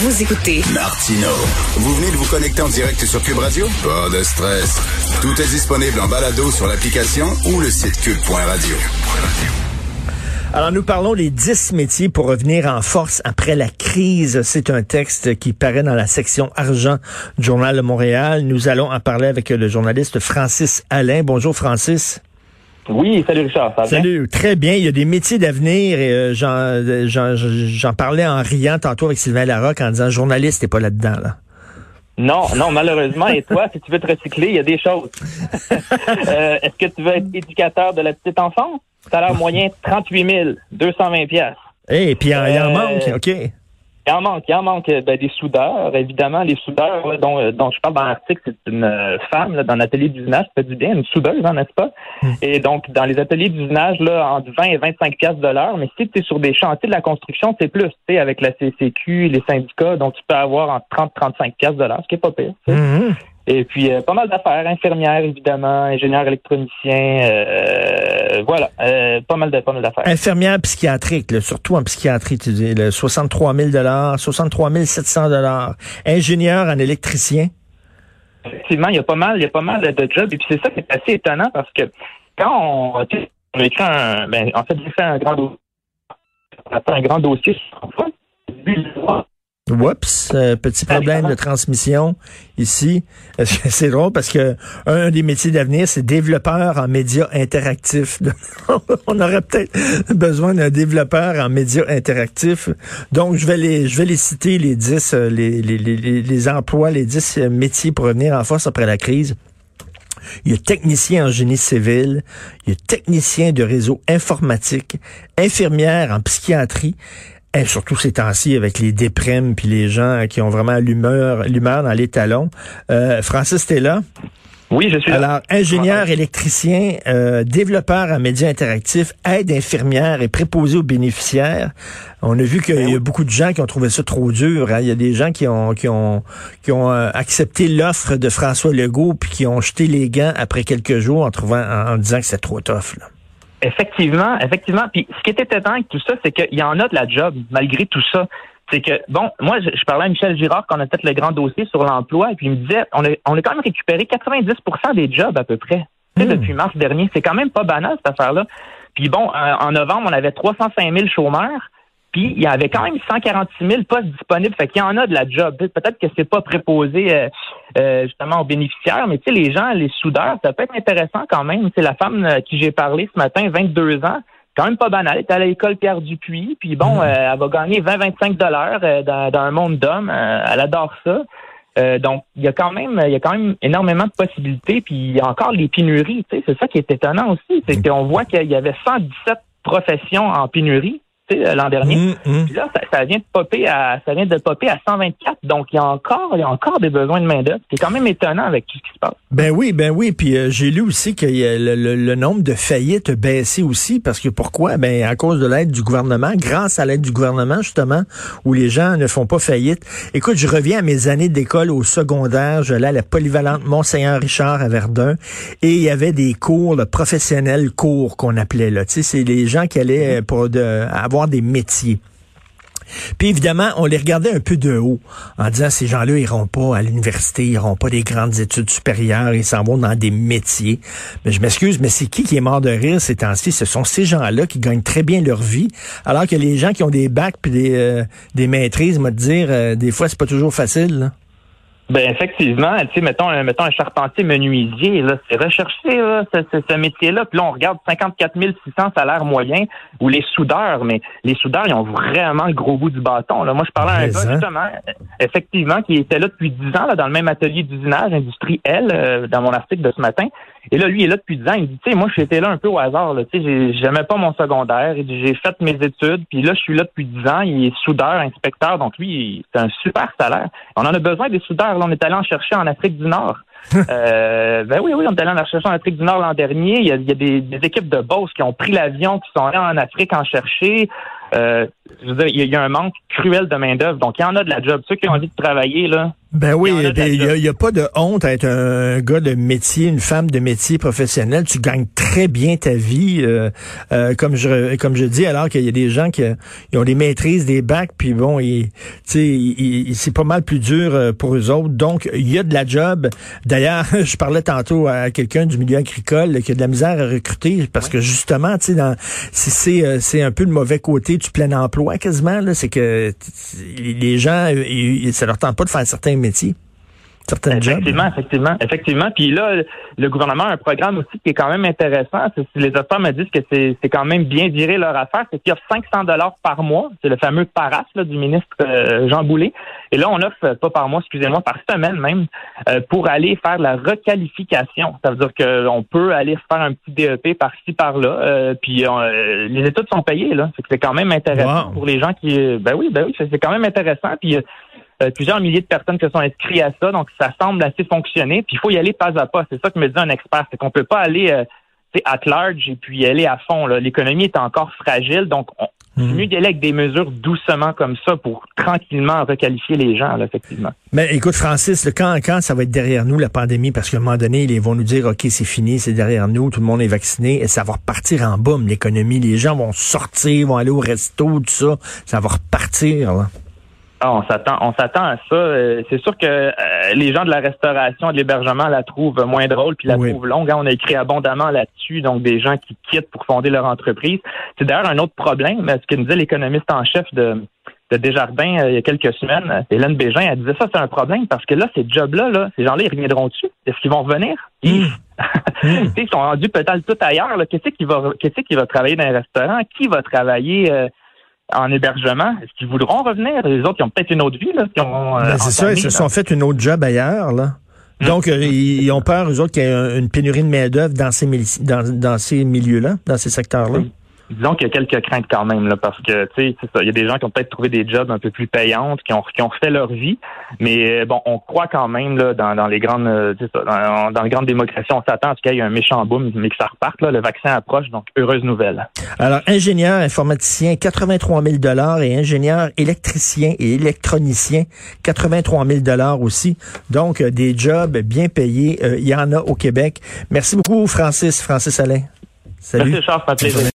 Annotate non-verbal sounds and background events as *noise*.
Vous écoutez Martino. Vous venez de vous connecter en direct sur Cube Radio? Pas de stress. Tout est disponible en balado sur l'application ou le site cube.radio. Alors, nous parlons des 10 métiers pour revenir en force après la crise. C'est un texte qui paraît dans la section argent du Journal de Montréal. Nous allons en parler avec le journaliste Francis Alain. Bonjour, Francis. Oui, salut Richard. Ça va bien? Salut, très bien. Il y a des métiers d'avenir et euh, j'en, parlais en riant tantôt avec Sylvain Larocque en disant journaliste, t'es pas là-dedans, là. Non, non, malheureusement. Et toi, *laughs* si tu veux te recycler, il y a des choses. *laughs* Euh, Est-ce que tu veux être éducateur de la petite enfance? Salaire moyen 38 000, 220 pièces. Et puis, il il en Euh, manque, OK. Il en manque, il en manque euh, ben, des soudeurs. Évidemment, les soudeurs là, dont, euh, dont je parle dans l'article, c'est une euh, femme là, dans l'atelier d'usinage, ça fait du bien, une soudeuse, hein, n'est-ce pas? Et donc, dans les ateliers d'usinage, là, entre 20 et 25 piastres de l'heure, mais si tu es sur des chantiers de la construction, c'est plus, tu sais, avec la CCQ, les syndicats, donc tu peux avoir entre 30 35 piastres de l'heure, ce qui est pas pire. Mhm. Et puis, euh, pas mal d'affaires, infirmières, évidemment, ingénieurs électroniciens, euh, voilà, euh, pas mal de pas mal d'affaires. Infirmière psychiatrique, là, surtout en psychiatrie, tu dis, là, 63 000 63 700 Ingénieur en électricien. effectivement, il y a pas mal, il y a pas mal de jobs. Et puis c'est ça qui est assez étonnant parce que quand on, écrit un, ben, en fait, j'ai fait un grand dossier, on a fait un grand dossier sur l'emploi. Oups, euh, petit problème de transmission ici. *laughs* C'est drôle? Parce que un des métiers d'avenir, c'est développeur en médias interactifs. *laughs* On aurait peut-être besoin d'un développeur en médias interactifs. Donc, je vais les, je vais les citer, les 10, euh, les, les, les, les- les emplois, les 10 euh, métiers pour revenir en force après la crise. Il y a technicien en génie civil, il y a technicien de réseau informatique, infirmière en psychiatrie, et surtout ces temps-ci avec les déprimes puis les gens qui ont vraiment l'humeur, l'humeur dans les talons. Euh, Francis, t'es là? Oui, je suis là. Alors, ingénieur électricien, euh, développeur en médias interactifs, aide infirmière et préposé aux bénéficiaires. On a vu qu'il y a beaucoup de gens qui ont trouvé ça trop dur. hein. Il y a des gens qui ont qui ont qui ont euh, accepté l'offre de François Legault puis qui ont jeté les gants après quelques jours en trouvant en, en disant que c'est trop tough. Là. Effectivement, effectivement. Puis ce qui était étonnant avec tout ça, c'est qu'il y en a de la job, malgré tout ça. C'est que, bon, moi, je, je parlais à Michel Girard quand on a fait le grand dossier sur l'emploi, et puis il me disait, on a, on a quand même récupéré 90% des jobs à peu près. Hmm. depuis mars dernier. C'est quand même pas banal, cette affaire-là. Puis bon, euh, en novembre, on avait 305 000 chômeurs. Puis il y avait quand même 146 000 postes disponibles. Fait qu'il y en a de la job. Peut-être que c'est pas préposé euh, euh, justement aux bénéficiaires, mais tu sais, les gens, les soudeurs, ça peut être intéressant quand même. C'est la femme euh, qui j'ai parlé ce matin, 22 ans, quand même pas banal. Elle est à l'école Pierre Dupuis, puis bon, euh, elle va gagner 20-25 dollars euh, dans, dans un monde d'hommes. Euh, elle adore ça. Euh, donc, il y a quand même, il y a quand même énormément de possibilités. Puis il y a encore les pénuries. Tu sais, c'est ça qui est étonnant aussi, c'est qu'on voit qu'il y avait 117 professions en pénurie l'an dernier. Hum, hum. Puis là, ça, ça vient de popper à ça vient de popper à 124. Donc il y a encore il y a encore des besoins de main d'œuvre. C'est quand même étonnant avec tout ce qui se passe. Ben oui, ben oui. Puis euh, j'ai lu aussi que y a le, le- le nombre de faillites a baissé aussi parce que pourquoi? Ben à cause de l'aide du gouvernement, grâce à l'aide du gouvernement justement, où les gens ne font pas faillite. Écoute, je reviens à mes années d'école au secondaire. Je allais à la polyvalente Monseigneur Richard à Verdun et il y avait des cours là, professionnels cours qu'on appelait là. Tu sais, c'est les gens qui allaient euh, pour de, avoir des métiers. Puis évidemment, on les regardait un peu de haut en disant ces gens-là iront pas à l'université, ils iront pas des grandes études supérieures, ils s'en vont dans des métiers. Mais je m'excuse, mais c'est qui qui est mort de rire ces temps-ci? Ce sont ces gens-là qui gagnent très bien leur vie, alors que les gens qui ont des bacs puis des euh, des maîtrises, te dire, euh, des fois c'est pas toujours facile. Ben effectivement, tu sais, mettons, un- mettons un charpentier menuisier, là, c'est recherché là, ce, ce- ce métier-là. Puis là, on regarde 54 600 salaires moyens ou les soudeurs, mais les soudeurs, ils ont vraiment le gros bout du bâton. Là. Moi, je parlais à un Mais, gars, hein? justement, euh, effectivement, qui était là depuis 10 ans, là, dans le même atelier d'usinage, Industrie L, euh, dans mon article de ce matin. Et là, lui, il est là depuis 10 ans. Il me dit, tu sais, moi, j'étais là un peu au hasard. Tu sais, j'ai- j'aimais pas mon secondaire. Il dit, J'ai fait mes études. Puis là, je suis là depuis 10 ans. Il est soudeur, inspecteur. Donc, lui, c'est un super salaire. On en a besoin des soudeurs. Là, on est allé en chercher en Afrique du Nord. *laughs* euh, ben oui, oui, on est allé en chercher en Afrique du Nord l'an dernier. Il y a, il y a des, des équipes de boss qui ont pris l'avion, qui sont allés en Afrique en chercher. Euh, je veux dire, il y a- il y a un manque cruel de main-d'œuvre. Donc, il y en a de la job. Ceux qui ont envie de travailler, là, Ben oui, il n'y a, pas de honte à être un, gars de métier, une femme de métier professionnel. Tu gagnes très bien ta vie, euh, euh, comme je comme je dis, alors qu'il y a des gens qui ont des maîtrises, des bacs, puis bon, c'est pas mal plus dur euh, pour eux autres. Donc, il y a de la job. D'ailleurs, *laughs* je parlais tantôt à quelqu'un du milieu agricole qui a de la misère à recruter parce que justement, tu sais, c'est c'est un peu le mauvais côté du plein emploi quasiment. C'est que les gens, ça leur tente pas de faire certains métiers. Effectivement, effectivement, effectivement. Puis là, le gouvernement a un programme aussi qui est quand même intéressant. Les auteurs me disent que c'est quand même bien viré leur affaire. C'est qu'il offre 500 dollars par mois. C'est le fameux PARAS du ministre euh, Jean Boulet. Et là, on offre, euh, pas par mois, excusez-moi, par semaine même, euh, pour aller faire la requalification. Ça veut dire qu'on peut aller faire un petit DEP par-ci, par-là. puis les études sont payées, là. C'est quand même intéressant pour les gens qui... Ben oui, ben oui, c'est quand même intéressant. Puis euh, plusieurs milliers de personnes qui sont inscrites à ça, donc ça semble assez fonctionner. Puis il faut y aller pas à pas. C'est ça que me dit un expert, c'est qu'on peut pas aller euh, at large et puis y aller à fond. L'économie est encore fragile, donc on, mhm. mieux d'y aller avec des mesures doucement comme ça pour tranquillement requalifier les gens, là, effectivement. Mais écoute, Francis, quand, quand ça va être derrière nous, la pandémie, parce qu'à un moment donné, ils vont nous dire, OK, c'est fini, c'est derrière nous, tout le monde est vacciné, et ça va repartir en boum, l'économie. Les gens vont sortir, vont aller au resto, tout ça. Ça va repartir, là. Ah, on s'attend, on s'attend à ça. Euh, c'est sûr que euh, les gens de la restauration, de l'hébergement la trouvent moins drôle puis la trouvent longue. Hein. On a écrit abondamment là-dessus, donc des gens qui quittent pour fonder leur entreprise. C'est d'ailleurs un autre problème. Ce que nous disait l'économiste en chef de, de Desjardins euh, il y a quelques semaines, Hélène Bégin, elle disait ça, c'est un problème parce que là, ces jobs-là, là, ces gens-là, ils reviendront dessus? Est-ce qu'ils vont revenir? Mmh. *laughs* ils sont rendus peut-être tout ailleurs. Qu'est-ce qui va, qu'est-ce qui va travailler dans un restaurant? Qui va travailler? En hébergement, est-ce qu'ils voudront revenir? Les autres, ils ont peut-être une autre vie, là. Euh, ben, c'est ça, ils se sont fait une autre job ailleurs, là. Hmm. Donc, euh, ils ont peur, eux autres, qu'il y ait une pénurie de main-d'œuvre dans ces, dans, dans ces milieux-là, dans ces secteurs-là disons qu'il y a quelques craintes quand même, là, parce que, tu sais, il y a des gens qui ont peut-être trouvé des jobs un peu plus payantes, qui ont, qui ont refait leur vie, mais euh, bon, on croit quand même, là, dans, dans les grandes, euh, dans, dans, les grandes démocraties, on s'attend à ce qu'il y ait un méchant boom, mais que ça reparte, là, le vaccin approche, donc heureuse nouvelle. Alors, ingénieur informaticien, 83 000 dollars, et ingénieur électricien et électronicien, 83 000 dollars aussi. Donc, euh, des jobs bien payés, il y en a au Québec. Merci beaucoup, Francis, Francis Alain. Salut. Merci, Charles,